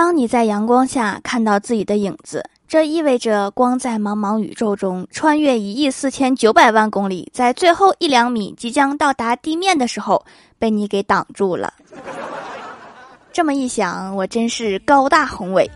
当你在阳光下看到自己的影子这意味着光在茫茫宇宙中穿越一亿四千九百万公里在最后一两米即将到达地面的时候被你给挡住了。这么一想我真是高大宏伟。